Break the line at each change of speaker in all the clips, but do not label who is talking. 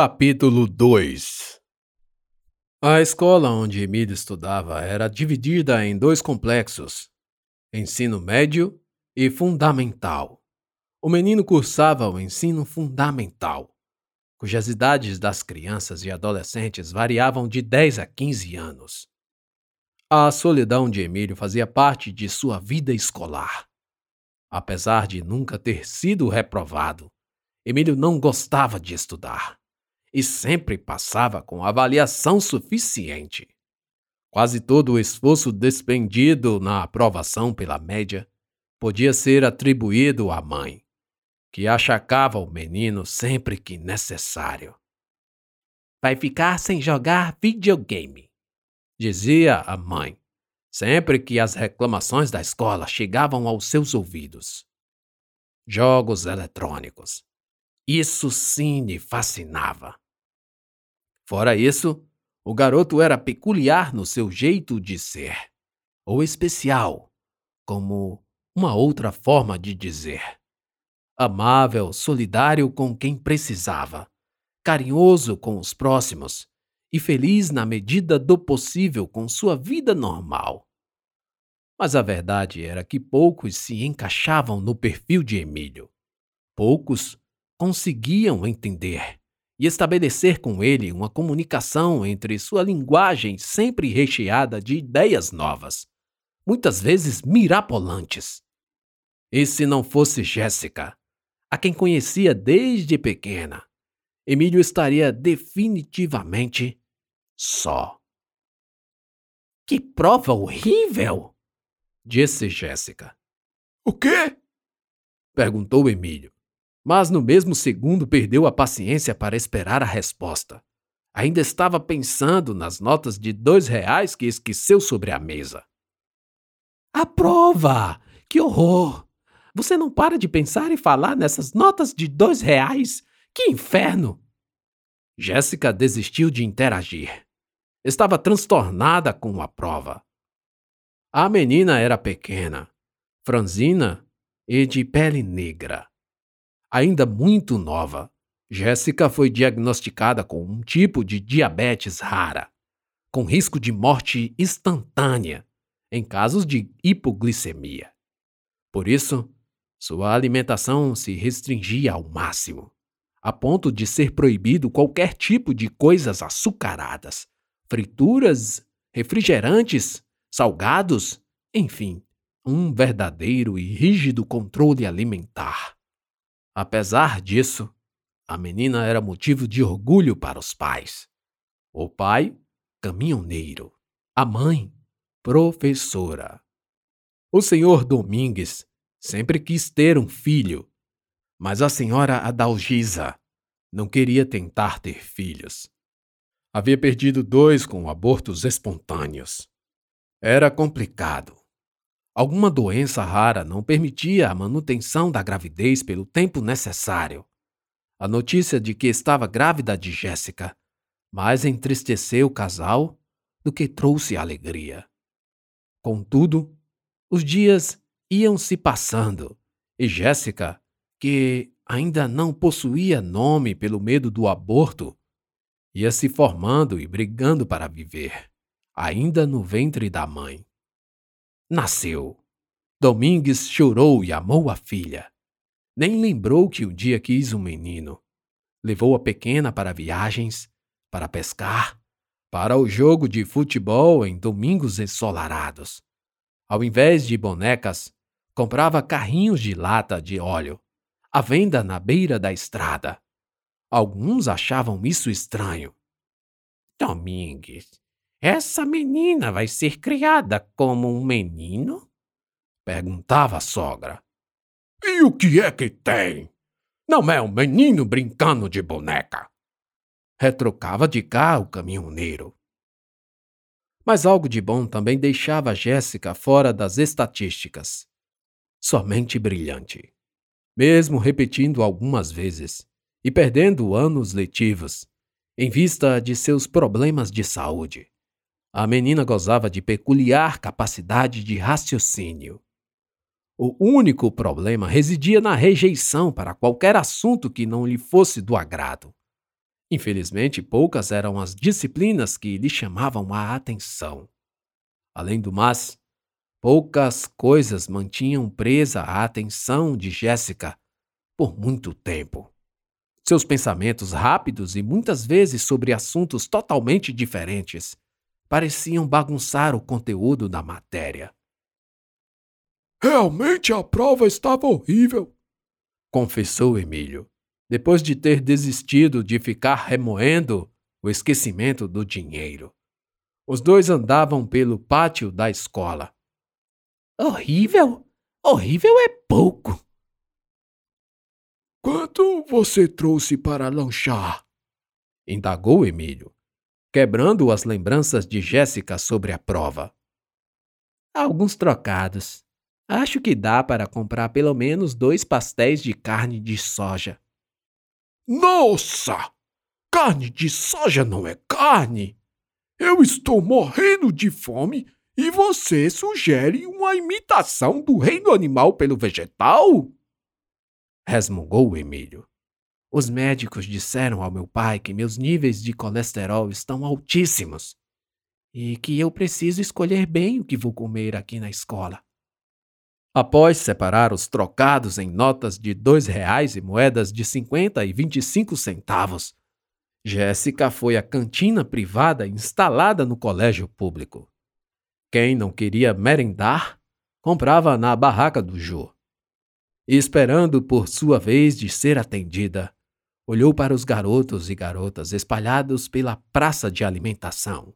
Capítulo 2 A escola onde Emílio estudava era dividida em dois complexos: ensino médio e fundamental. O menino cursava o ensino fundamental, cujas idades das crianças e adolescentes variavam de 10 a 15 anos. A solidão de Emílio fazia parte de sua vida escolar. Apesar de nunca ter sido reprovado, Emílio não gostava de estudar e sempre passava com avaliação suficiente. Quase todo o esforço despendido na aprovação pela média podia ser atribuído à mãe, que achacava o menino sempre que necessário. Vai ficar sem jogar videogame, dizia a mãe, sempre que as reclamações da escola chegavam aos seus ouvidos. Jogos eletrônicos, isso sim me fascinava. Fora isso, o garoto era peculiar no seu jeito de ser, ou especial, como uma outra forma de dizer. Amável, solidário com quem precisava, carinhoso com os próximos e feliz na medida do possível com sua vida normal. Mas a verdade era que poucos se encaixavam no perfil de Emílio. Poucos conseguiam entender e estabelecer com ele uma comunicação entre sua linguagem sempre recheada de ideias novas, muitas vezes mirabolantes. E se não fosse Jéssica, a quem conhecia desde pequena, Emílio estaria definitivamente só. Que prova horrível! disse Jéssica.
O quê?
perguntou Emílio mas no mesmo segundo perdeu a paciência para esperar a resposta. Ainda estava pensando nas notas de dois reais que esqueceu sobre a mesa. A prova! Que horror! Você não para de pensar e falar nessas notas de dois reais? Que inferno! Jéssica desistiu de interagir. Estava transtornada com a prova. A menina era pequena, franzina e de pele negra. Ainda muito nova, Jéssica foi diagnosticada com um tipo de diabetes rara, com risco de morte instantânea em casos de hipoglicemia. Por isso, sua alimentação se restringia ao máximo, a ponto de ser proibido qualquer tipo de coisas açucaradas, frituras, refrigerantes, salgados, enfim, um verdadeiro e rígido controle alimentar. Apesar disso, a menina era motivo de orgulho para os pais. O pai, caminhoneiro. A mãe, professora. O senhor Domingues sempre quis ter um filho, mas a senhora Adalgisa não queria tentar ter filhos. Havia perdido dois com abortos espontâneos. Era complicado. Alguma doença rara não permitia a manutenção da gravidez pelo tempo necessário. A notícia de que estava grávida de Jéssica mais entristeceu o casal do que trouxe alegria. Contudo, os dias iam se passando e Jéssica, que ainda não possuía nome pelo medo do aborto, ia se formando e brigando para viver, ainda no ventre da mãe nasceu. Domingues chorou e amou a filha. Nem lembrou que um dia quis um menino. Levou a pequena para viagens, para pescar, para o jogo de futebol em domingos ensolarados. Ao invés de bonecas, comprava carrinhos de lata de óleo, à venda na beira da estrada. Alguns achavam isso estranho. Domingues, essa menina vai ser criada como um menino? Perguntava a sogra.
E o que é que tem? Não é um menino brincando de boneca.
Retrocava de cá o caminhoneiro. Mas algo de bom também deixava Jéssica fora das estatísticas. Somente brilhante. Mesmo repetindo algumas vezes e perdendo anos letivos, em vista de seus problemas de saúde. A menina gozava de peculiar capacidade de raciocínio. O único problema residia na rejeição para qualquer assunto que não lhe fosse do agrado. Infelizmente, poucas eram as disciplinas que lhe chamavam a atenção. Além do mais, poucas coisas mantinham presa a atenção de Jéssica por muito tempo. Seus pensamentos rápidos e muitas vezes sobre assuntos totalmente diferentes pareciam bagunçar o conteúdo da matéria.
Realmente a prova estava horrível,
confessou Emílio depois de ter desistido de ficar remoendo o esquecimento do dinheiro. Os dois andavam pelo pátio da escola.
Horrível? Horrível é pouco.
Quanto você trouxe para lanchar?
indagou Emílio, quebrando as lembranças de Jéssica sobre a prova.
Alguns trocados. Acho que dá para comprar pelo menos dois pastéis de carne de soja.
Nossa! Carne de soja não é carne! Eu estou morrendo de fome e você sugere uma imitação do reino animal pelo vegetal?
Resmungou Emílio. Os médicos disseram ao meu pai que meus níveis de colesterol estão altíssimos e que eu preciso escolher bem o que vou comer aqui na escola. Após separar os trocados em notas de dois reais e moedas de cinquenta e vinte e cinco centavos, Jéssica foi à cantina privada instalada no colégio público. Quem não queria merendar, comprava na barraca do Jô. Esperando por sua vez de ser atendida, olhou para os garotos e garotas espalhados pela praça de alimentação.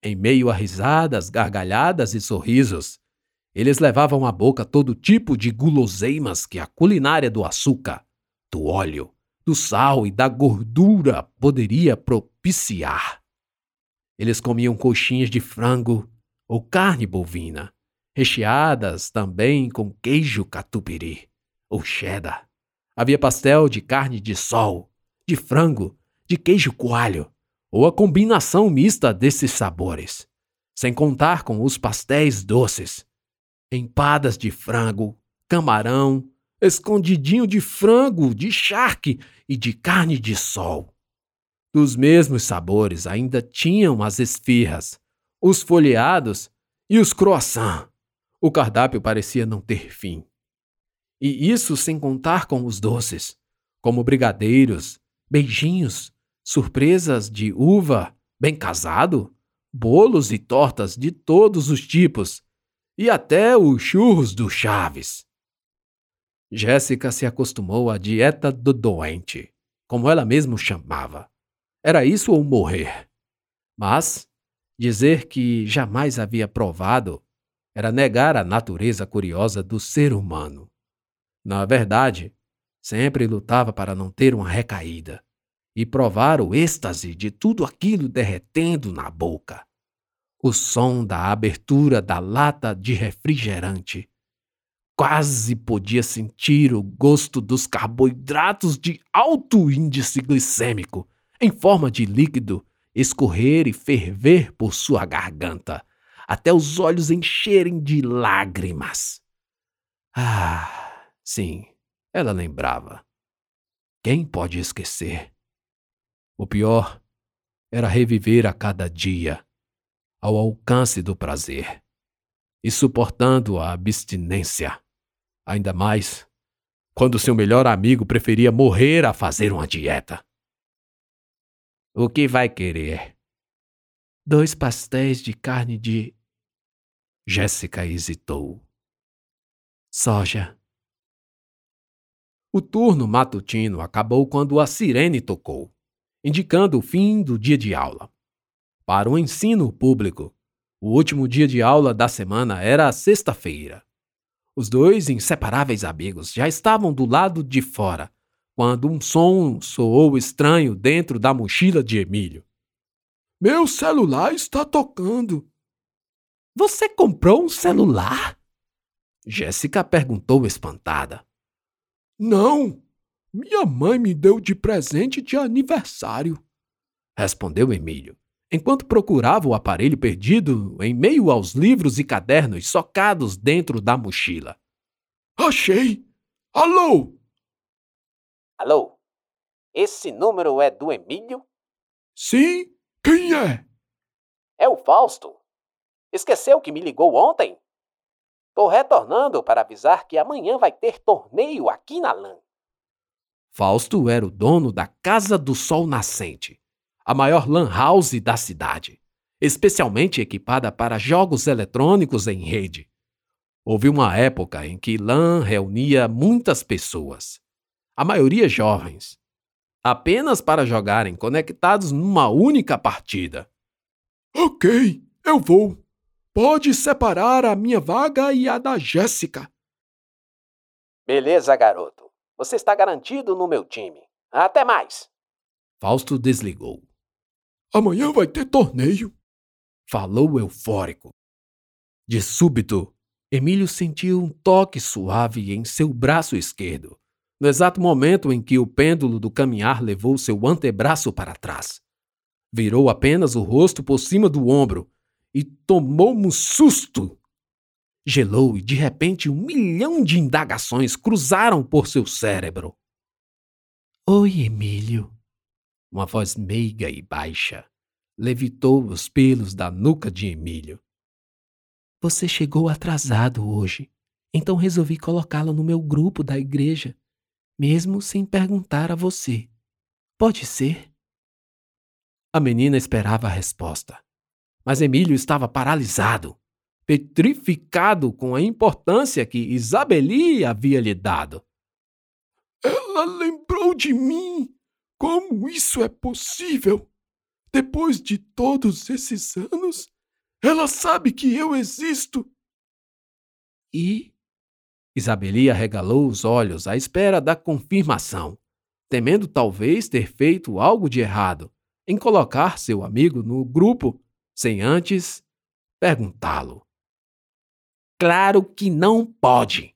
Em meio a risadas, gargalhadas e sorrisos, eles levavam à boca todo tipo de guloseimas que a culinária do açúcar, do óleo, do sal e da gordura poderia propiciar. Eles comiam coxinhas de frango ou carne bovina, recheadas também com queijo catupiry ou cheddar. Havia pastel de carne de sol, de frango, de queijo coalho, ou a combinação mista desses sabores, sem contar com os pastéis doces, empadas de frango, camarão, escondidinho de frango, de charque e de carne de sol. Dos mesmos sabores ainda tinham as esfirras, os folheados e os croissants. O cardápio parecia não ter fim. E isso sem contar com os doces, como brigadeiros, beijinhos, surpresas de uva, bem casado, bolos e tortas de todos os tipos, e até os churros do Chaves. Jéssica se acostumou à dieta do doente, como ela mesma chamava. Era isso ou morrer. Mas dizer que jamais havia provado era negar a natureza curiosa do ser humano. Na verdade, sempre lutava para não ter uma recaída e provar o êxtase de tudo aquilo derretendo na boca o som da abertura da lata de refrigerante. Quase podia sentir o gosto dos carboidratos de alto índice glicêmico, em forma de líquido, escorrer e ferver por sua garganta, até os olhos encherem de lágrimas. Ah, sim, ela lembrava. Quem pode esquecer? O pior era reviver a cada dia ao alcance do prazer e suportando a abstinência. Ainda mais quando seu melhor amigo preferia morrer a fazer uma dieta. O que vai querer? Dois pastéis de carne de. Jéssica hesitou. Soja. O turno matutino acabou quando a sirene tocou, indicando o fim do dia de aula para o ensino público. O último dia de aula da semana era a sexta-feira. Os dois inseparáveis amigos já estavam do lado de fora, quando um som soou estranho dentro da mochila de Emílio.
Meu celular está tocando.
Você comprou um celular?
Jéssica perguntou espantada.
Não, minha mãe me deu de presente de aniversário,
respondeu Emílio enquanto procurava o aparelho perdido em meio aos livros e cadernos socados dentro da mochila.
Achei! Alô!
Alô? Esse número é do Emílio?
Sim, quem é?
É o Fausto. Esqueceu que me ligou ontem? Tô retornando para avisar que amanhã vai ter torneio aqui na LAN.
Fausto era o dono da Casa do Sol Nascente, a maior LAN house da cidade, especialmente equipada para jogos eletrônicos em rede. Houve uma época em que LAN reunia muitas pessoas, a maioria jovens, apenas para jogarem conectados numa única partida.
Ok, eu vou. Pode separar a minha vaga e a da Jéssica.
Beleza, garoto. Você está garantido no meu time. Até mais.
Fausto desligou.
Amanhã vai ter torneio.
Falou eufórico. De súbito, Emílio sentiu um toque suave em seu braço esquerdo, no exato momento em que o pêndulo do caminhar levou seu antebraço para trás. Virou apenas o rosto por cima do ombro e tomou um susto. Gelou e de repente um milhão de indagações cruzaram por seu cérebro. Oi, Emílio. Uma voz meiga e baixa levitou os pelos da nuca de Emílio. Você chegou atrasado hoje, então resolvi colocá-lo no meu grupo da igreja, mesmo sem perguntar a você. Pode ser? A menina esperava a resposta. Mas Emílio estava paralisado, petrificado com a importância que Isabeli havia lhe dado.
Ela lembrou de mim! Como isso é possível? Depois de todos esses anos, ela sabe que eu existo.
E? Isabeli arregalou os olhos à espera da confirmação, temendo talvez ter feito algo de errado em colocar seu amigo no grupo sem antes perguntá-lo. Claro que não pode!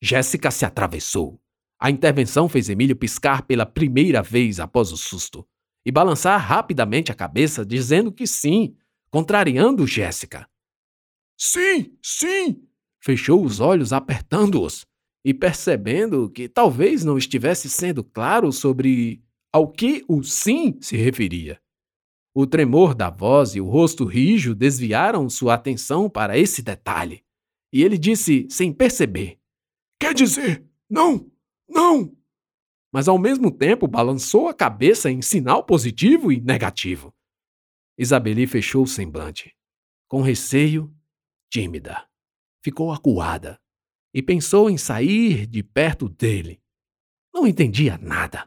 Jéssica se atravessou. A intervenção fez Emílio piscar pela primeira vez após o susto e balançar rapidamente a cabeça, dizendo que sim, contrariando Jéssica.
Sim, sim!
Fechou os olhos apertando-os e percebendo que talvez não estivesse sendo claro sobre ao que o sim se referia. O tremor da voz e o rosto rijo desviaram sua atenção para esse detalhe. E ele disse sem perceber:
Quer dizer, não, não.
Mas ao mesmo tempo balançou a cabeça em sinal positivo e negativo. Isabeli fechou o semblante. Com receio, tímida. Ficou acuada e pensou em sair de perto dele. Não entendia nada.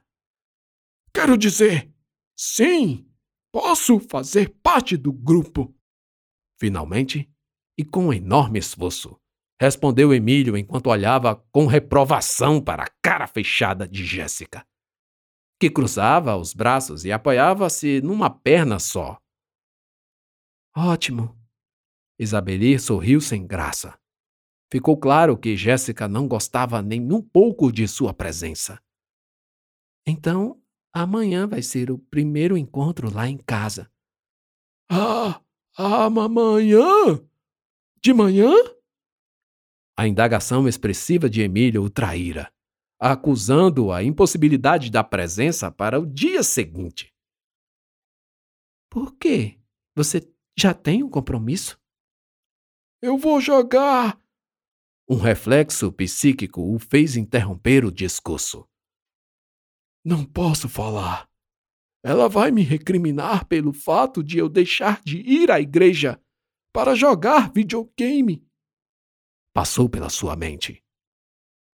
Quero dizer, sim, Posso fazer parte do grupo.
Finalmente, e com um enorme esforço, respondeu Emílio enquanto olhava com reprovação para a cara fechada de Jéssica, que cruzava os braços e apoiava-se numa perna só. Ótimo. Isabeli sorriu sem graça. Ficou claro que Jéssica não gostava nem um pouco de sua presença. Então, Amanhã vai ser o primeiro encontro lá em casa.
Ah, amanhã? De manhã?
A indagação expressiva de Emília o traíra, acusando a impossibilidade da presença para o dia seguinte. Por quê? Você já tem um compromisso?
Eu vou jogar.
Um reflexo psíquico o fez interromper o discurso.
Não posso falar. Ela vai me recriminar pelo fato de eu deixar de ir à igreja para jogar videogame.
Passou pela sua mente.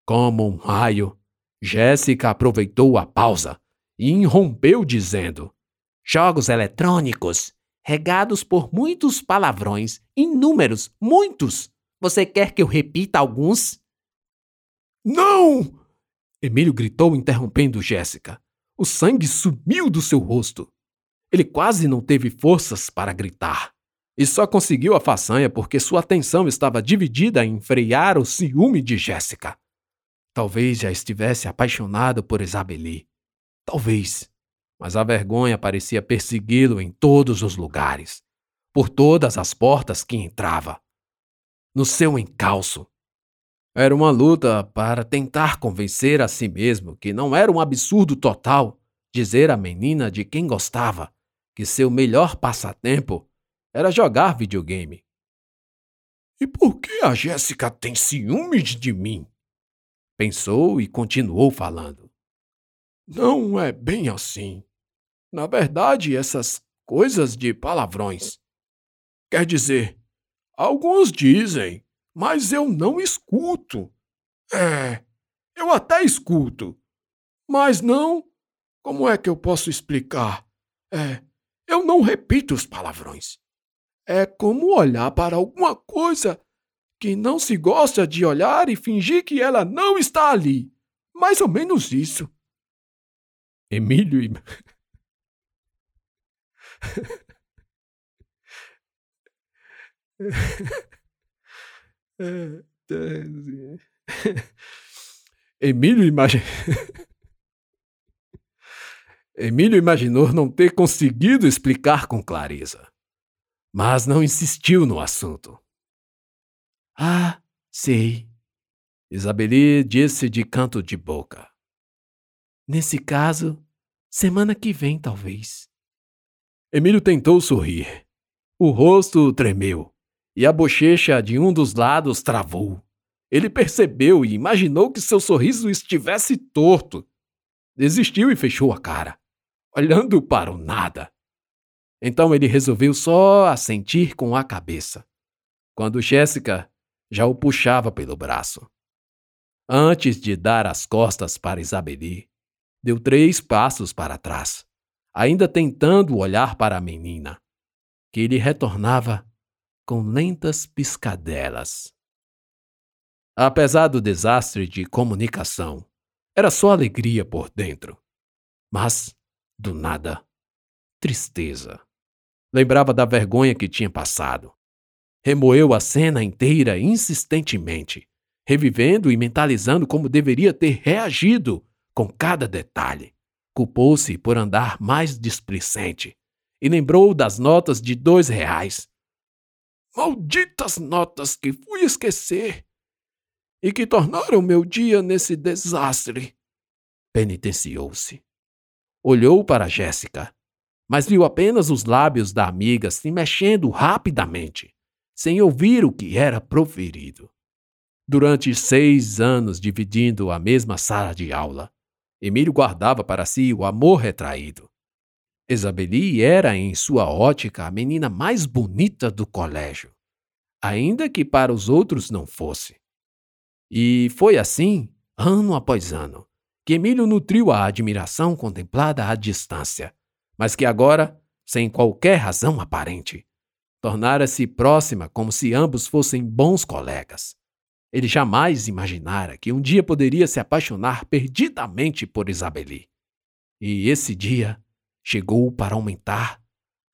Como um raio, Jéssica aproveitou a pausa e irrompeu dizendo: Jogos eletrônicos, regados por muitos palavrões, inúmeros, muitos. Você quer que eu repita alguns?
Não!
Emílio gritou, interrompendo Jéssica. O sangue sumiu do seu rosto. Ele quase não teve forças para gritar. E só conseguiu a façanha porque sua atenção estava dividida em frear o ciúme de Jéssica. Talvez já estivesse apaixonado por Isabeli. Talvez. Mas a vergonha parecia persegui-lo em todos os lugares, por todas as portas que entrava. No seu encalço, era uma luta para tentar convencer a si mesmo que não era um absurdo total dizer à menina de quem gostava que seu melhor passatempo era jogar videogame.
E por que a Jéssica tem ciúmes de mim?
Pensou e continuou falando.
Não é bem assim. Na verdade, essas coisas de palavrões. Quer dizer, alguns dizem, mas eu não escuto. É, eu até escuto, mas não. Como é que eu posso explicar? É, eu não repito os palavrões. É como olhar para alguma coisa que não se gosta de olhar e fingir que ela não está ali. Mais ou menos isso.
Emílio e. Emílio. Emílio imaginou não ter conseguido explicar com clareza, mas não insistiu no assunto.
Ah, sei.
Isabeli disse de canto de boca.
Nesse caso, semana que vem, talvez.
Emílio tentou sorrir. O rosto tremeu e a bochecha de um dos lados travou. Ele percebeu e imaginou que seu sorriso estivesse torto. Desistiu e fechou a cara, olhando para o nada. Então ele resolveu só assentir com a cabeça, quando Jéssica já o puxava pelo braço. Antes de dar as costas para Isabeli, deu três passos para trás, ainda tentando olhar para a menina, que lhe retornava com lentas piscadelas. Apesar do desastre de comunicação, era só alegria por dentro. Mas, do nada, tristeza. Lembrava da vergonha que tinha passado. Remoeu a cena inteira insistentemente, revivendo e mentalizando como deveria ter reagido com cada detalhe. Culpou-se por andar mais displicente e lembrou das notas de dois reais.
Malditas notas que fui esquecer! e que tornaram meu dia nesse desastre.
Penitenciou-se. Olhou para Jéssica, mas viu apenas os lábios da amiga se mexendo rapidamente, sem ouvir o que era proferido. Durante seis anos dividindo a mesma sala de aula, Emílio guardava para si o amor retraído. Isabeli era, em sua ótica, a menina mais bonita do colégio, ainda que para os outros não fosse. E foi assim, ano após ano, que Emílio nutriu a admiração contemplada à distância, mas que agora, sem qualquer razão aparente, tornara-se próxima como se ambos fossem bons colegas. Ele jamais imaginara que um dia poderia se apaixonar perdidamente por Isabeli. E esse dia chegou para aumentar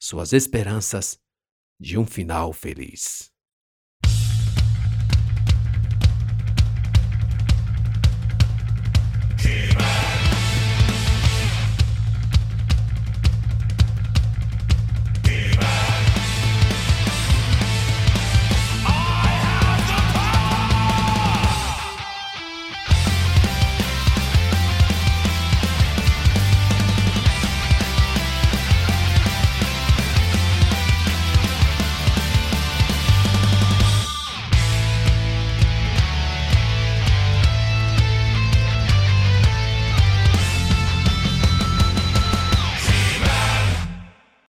suas esperanças de um final feliz.